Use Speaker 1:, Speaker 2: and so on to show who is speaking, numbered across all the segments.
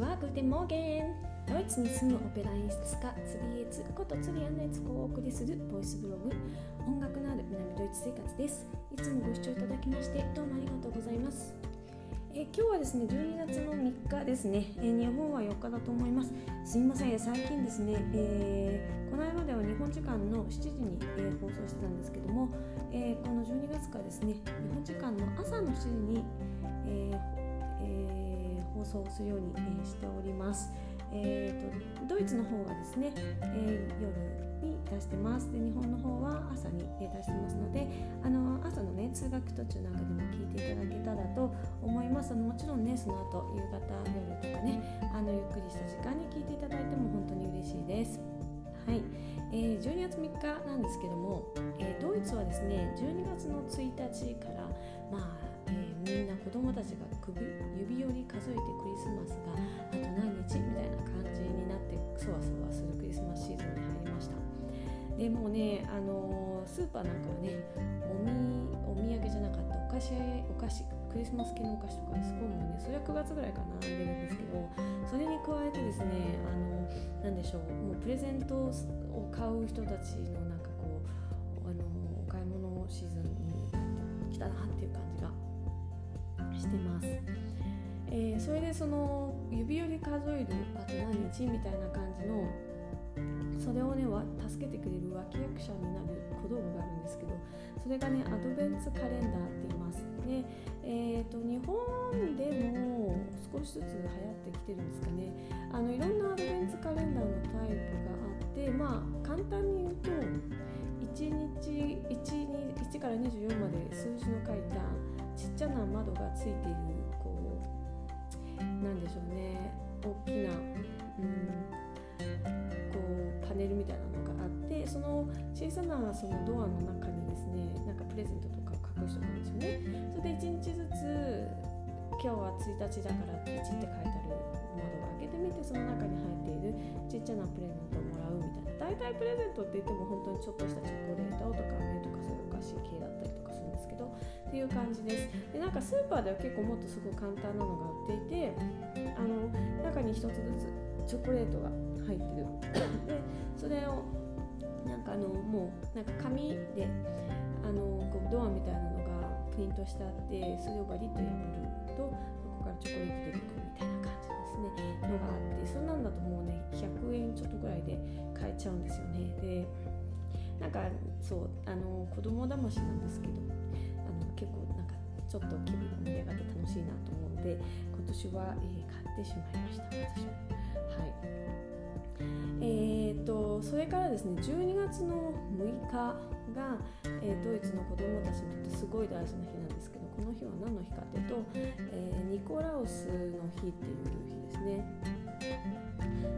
Speaker 1: は Guten Morgen ドイツに住むオペラ演出家ツリエツことツリアナエツコをお送りするボイスブログ。音楽のある南ドイツ生活です。いつもご視聴いただきましてどうもありがとうございます。え今日はですね12月の3日ですね、え日本は4日だと思います。すみません。最近ですね、えー、この間では日本時間の7時に、えー、放送してたんですけども、えー、この12月からですね日本時間の朝の7時に、ええ放送するように、えしております、えーと、ドイツの方がですね、え夜に出してます。で日本の方は朝に出してますのであの朝のね通学途中なんかでも聞いていただけたらと思います。あのもちろんねその後夕方夜とかねあのゆっくりした時間に聞いていただいても本当に嬉しいです。はい、えー、12月3日なんですけども、えー、ドイツはですね12月の1日からまあみんな子供たちが首指折り数えてクリスマスがあと何日みたいな感じになってそわそわするクリスマスシーズンに入りました。でもうねあのスーパーなんかはねおみお土産じゃなかったお菓子お菓子クリスマス系のお菓子とかすごいもうねそれは9月ぐらいかな並んでるんですけどそれに加えてですねあのなんでしょうもうプレゼントを買う人たちのなんかこうあのお買い物シーズンに来たなっていう感じがしてます。えー、それでその指折り数えるあと何日みたいな感じのそれをね助けてくれる脇役者になる小道具があるんですけどそれがねアドベンツカレンダーって言いますで、えーと、日本でも少しずつ流行ってきてるんですかねあのいろんなアドベンツカレンダーのタイプがあってまあ簡単に言うと1日 1, 1から24まで数字の書いたちっちゃな窓がついているこうなんでしょうね大きな、うん、こうパネルみたいなのがあってその小さなそのドアの中にですねなんかプレゼントとかを隠しておくんですよね。それで1日ずつ今日は1日だからって1って書いてある窓を開けてみてその中に入っているちっちゃなプレゼントをもらうみたいな大体プレゼントって言っても本当にちょっとしたチョコレートとか飴とかそういうお菓子系だったりとかするんですけどっていう感じです。でなんかスーパーでは結構もっとすごい簡単なのが売っていてあの中に1つずつチョコレートが入ってる。でそれをなんかあのもうなんか紙であのこうドアみたいなのがプリントしてあってそれをバリッと破るとそこからチョコレート出てくるみたいな感じですね。のがあってそんなんだともうね100円ちょっとぐらいで買えちゃうんですよね。でなんかそうあの子供騙しなんですけど。結構なんかちょっと気分が盛り上がって楽しいなと思うので今年は、えー、買ってしまいました私も。はいえーと、それからですね12月の6日が、えー、ドイツの子どもたちにとってすごい大事な日なんですけどこの日は何の日かというと、えー、ニコラウスの日っていう日ですね。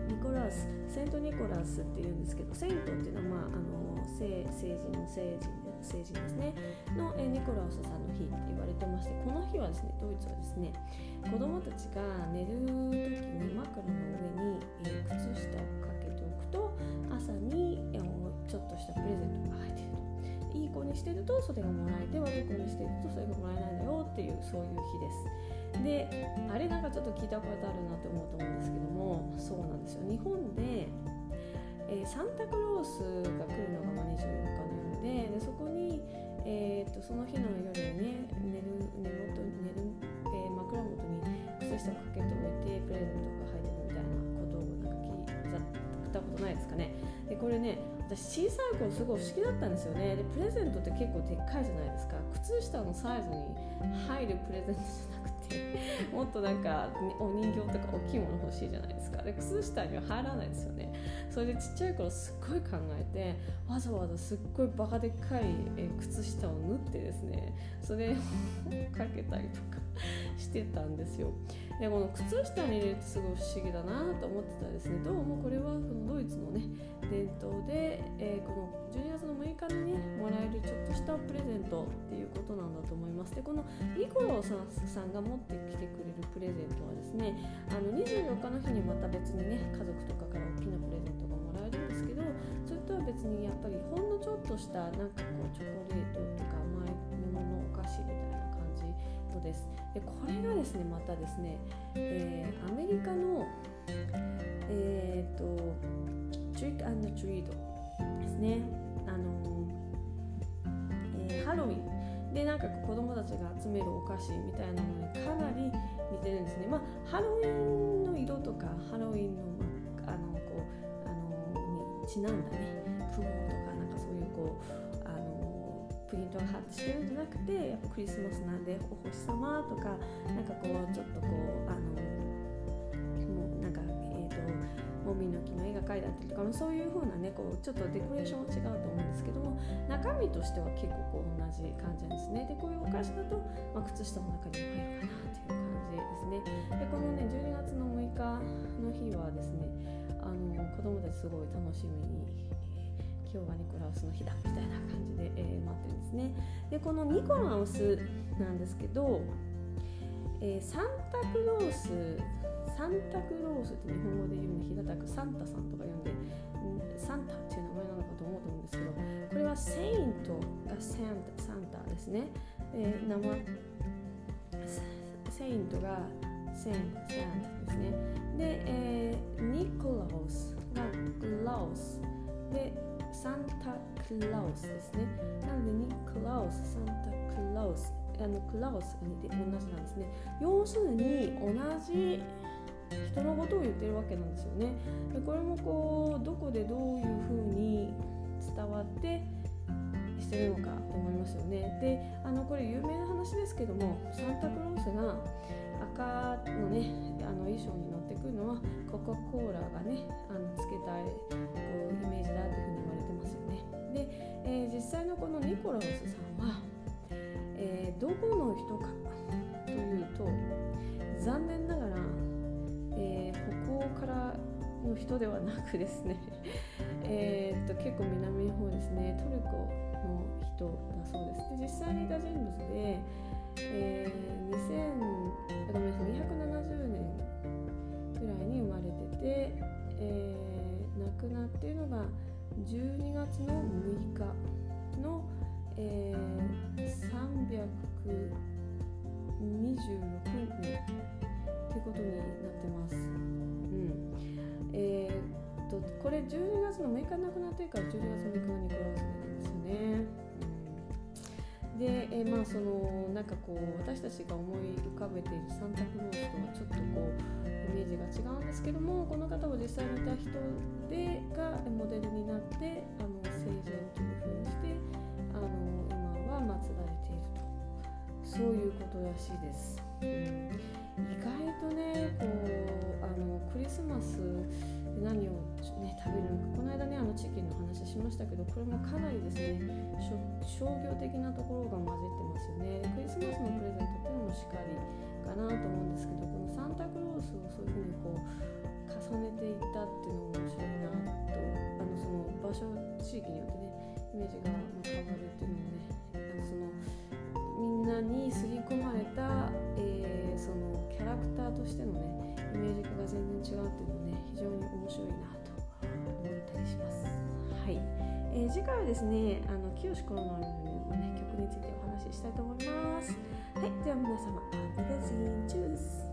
Speaker 1: ニコラウスセントニコラウスっていうんですけどセントっていうのは、まあ、あの聖聖人の聖人で成人ですねの、えニコラウスさんの日って言われてましてこの日はですねドイツはですね子供たちが寝る時に枕の上に、え靴下をかけておくと朝に、ちょっとしたプレゼントが入っていると。いい子にしてるとそれがもらえて悪い子にしてるとそれがもらえないんだよっていうそういう日です。であれなんかちょっと聞いたことあるなと思うと思うんですけどもそうなんですよ日本で、えー、サンタクロースその日の夜にね寝る寝元寝る、えー、枕元に靴下をかけておいてプレゼントが入ってるみたいなことをなんか聞いたことないですかね。でこれね私小さい頃すごい不思議だったんですよね。でプレゼントって結構でっかいじゃないですか。靴下のサイズに入るプレゼントじゃなくてもっとなんかお人形とか大きいもの欲しいじゃないですか。で靴下には入らないですよね。それでちっちゃい頃すっごい考えてわざわざすっごいバカでっかい靴下を縫ってですねそれをかけたりとかしてたんですよ。でこの靴下に入れるとすごい不思議だなと思ってたらですね。どうもこれはそのドイツのね伝統で、えー、この12月の6日にねもらえるちょっとしたプレゼントっていうことなんだと思います。でこのニコロさんさんが持ってきてくれるプレゼントはですねあの24日の日にまた別にね家族とかから大きなプレゼントもらえるんですけどそれとは別にやっぱりほんのちょっとしたなんかこうチョコレートとか甘いもののお菓子みたいな感じのです。でこれがですねまたですね、えー、アメリカのえっ、とトリックトリードですね。あの、えー、ハロウィン。でなんか子供たちが集めるお菓子みたいなのにかなり似てるんですね。まあハロウィンの色とかハロウィンの、まあ、あのこうちなんだね。雲とかなんかそういうこうあのプリントが貼ってしてるんじゃなくてやっぱクリスマスなんでお星様とかなんかこうちょっとこうあのもうなんかえっ、ー、ともみの木の絵が描いてあったりとか、そういう風なねこうちょっとデコレーションは違うと思うんですけども中身としては結構こう同じ感じなんですね。でこういうお菓子だと、まあ、靴下の中にも入るかなという感じですね。でこのね12月の6日の日はですねあの子供たちすごい楽しみに今日はニコラウスの日だみたいな感じで、えー、待ってるんですね。でこのニコラウスなんですけど、えー、サンタクロースサンタクロースって日本語で言うんで平たくサンタさんとか呼んでサンタっていう名前なのかと思うと思うんですけどこれはセイントがサンタサンタですね、えー、名前セイントがセインサンタですね。で、えー、ニコラウス。ウスでサンタクラウスですね。なので、ニクラウス、サンタクラウス、あのクラウスが似て同じなんですね。要するに同じ人のことを言ってるわけなんですよね。でこれもこうどこでどういうふうに伝わってしてるのかと思いますよね。であのこれ有名な話ですけどもサンタクロースが赤のねあの衣装に乗ってくるのはコカ・コーラがねあのつけたいこうイメージだというふうに言われてますよね。で、えー、実際のこのニコラウスさんは、えー、どこの人かというと残念ながら、えー、北欧からの人ではなくですね えっと結構南の方ですねトルコの人だで。実際にいた人物で、えー、2000ごめんなさい270年ぐらいに生まれてて、えー、亡くなっているのが12月の6日の、えー、326年ということになってます。うんえー、とこれ12月の6日亡くなっているから12月の6日がニコラウスデーなんですよね。で、え、まあそのなんかこう私たちが思い浮かべているサンタクロースとはちょっとこうイメージが違うんですけどもこの方を実際にいた人でがモデルになってあの成人というふうにしてあの今は祀られているとそういうことらしいです。したけどこれもかなりですね商業的なところが混じってますよね。クリスマスのプレゼントっていうのもしっかりかなと思うんですけどこのサンタクロースをそういうふうにこう重ねていったっていうのも面白いなとあのその場所地域によってねイメージが変わるっていうのもねあのそのみんなに刷り込まれた、えー、そのキャラクターとしてのねイメージが全然違うっていうのもね次回はですねあの清志コロナの、ね、曲についてお話ししたいと思います。はい、では皆様、アビデジンチュース